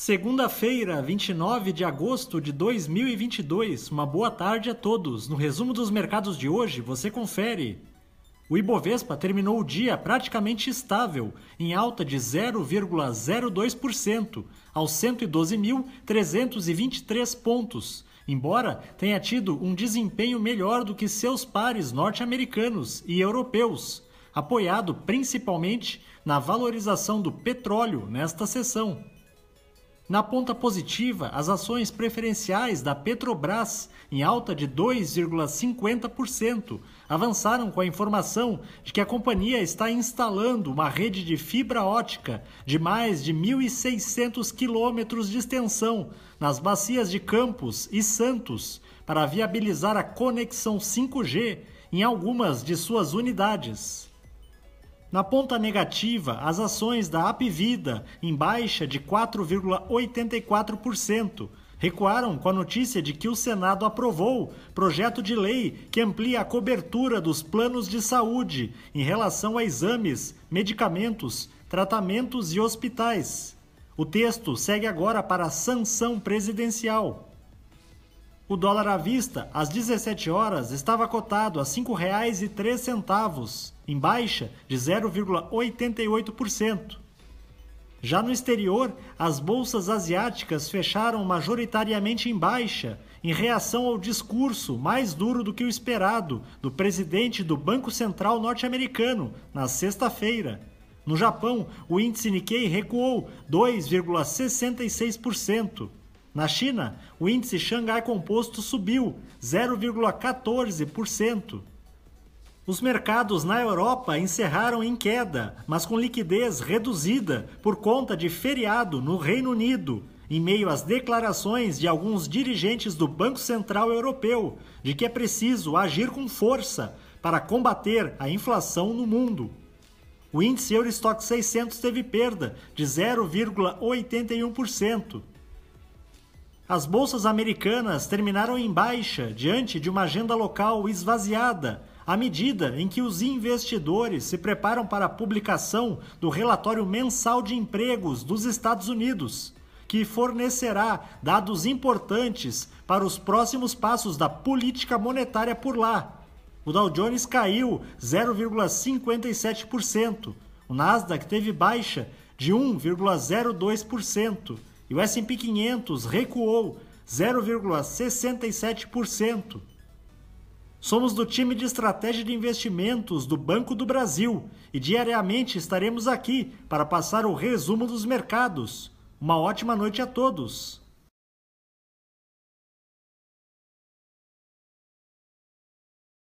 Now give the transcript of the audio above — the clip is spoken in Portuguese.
Segunda-feira, 29 de agosto de 2022. Uma boa tarde a todos. No resumo dos mercados de hoje, você confere. O Ibovespa terminou o dia praticamente estável, em alta de 0,02%, aos 112.323 pontos, embora tenha tido um desempenho melhor do que seus pares norte-americanos e europeus, apoiado principalmente na valorização do petróleo nesta sessão. Na ponta positiva, as ações preferenciais da Petrobras, em alta de 2,50%, avançaram com a informação de que a companhia está instalando uma rede de fibra ótica de mais de 1.600 quilômetros de extensão nas bacias de Campos e Santos para viabilizar a conexão 5G em algumas de suas unidades. Na ponta negativa, as ações da Apvida, em baixa de 4,84%, recuaram com a notícia de que o Senado aprovou projeto de lei que amplia a cobertura dos planos de saúde em relação a exames, medicamentos, tratamentos e hospitais. O texto segue agora para a sanção presidencial. O dólar à vista, às 17 horas, estava cotado a R$ 5,03, em baixa de 0,88%. Já no exterior, as bolsas asiáticas fecharam majoritariamente em baixa, em reação ao discurso mais duro do que o esperado do presidente do Banco Central norte-americano na sexta-feira. No Japão, o índice Nikkei recuou 2,66%. Na China, o índice Xangai Composto subiu 0,14%. Os mercados na Europa encerraram em queda, mas com liquidez reduzida por conta de feriado no Reino Unido, em meio às declarações de alguns dirigentes do Banco Central Europeu de que é preciso agir com força para combater a inflação no mundo. O índice Eurostock 600 teve perda de 0,81%. As bolsas americanas terminaram em baixa diante de uma agenda local esvaziada, à medida em que os investidores se preparam para a publicação do relatório mensal de empregos dos Estados Unidos, que fornecerá dados importantes para os próximos passos da política monetária por lá. O Dow Jones caiu 0,57%, o Nasdaq teve baixa de 1,02% e o S&P 500 recuou 0,67%. Somos do time de estratégia de investimentos do Banco do Brasil e diariamente estaremos aqui para passar o resumo dos mercados. Uma ótima noite a todos.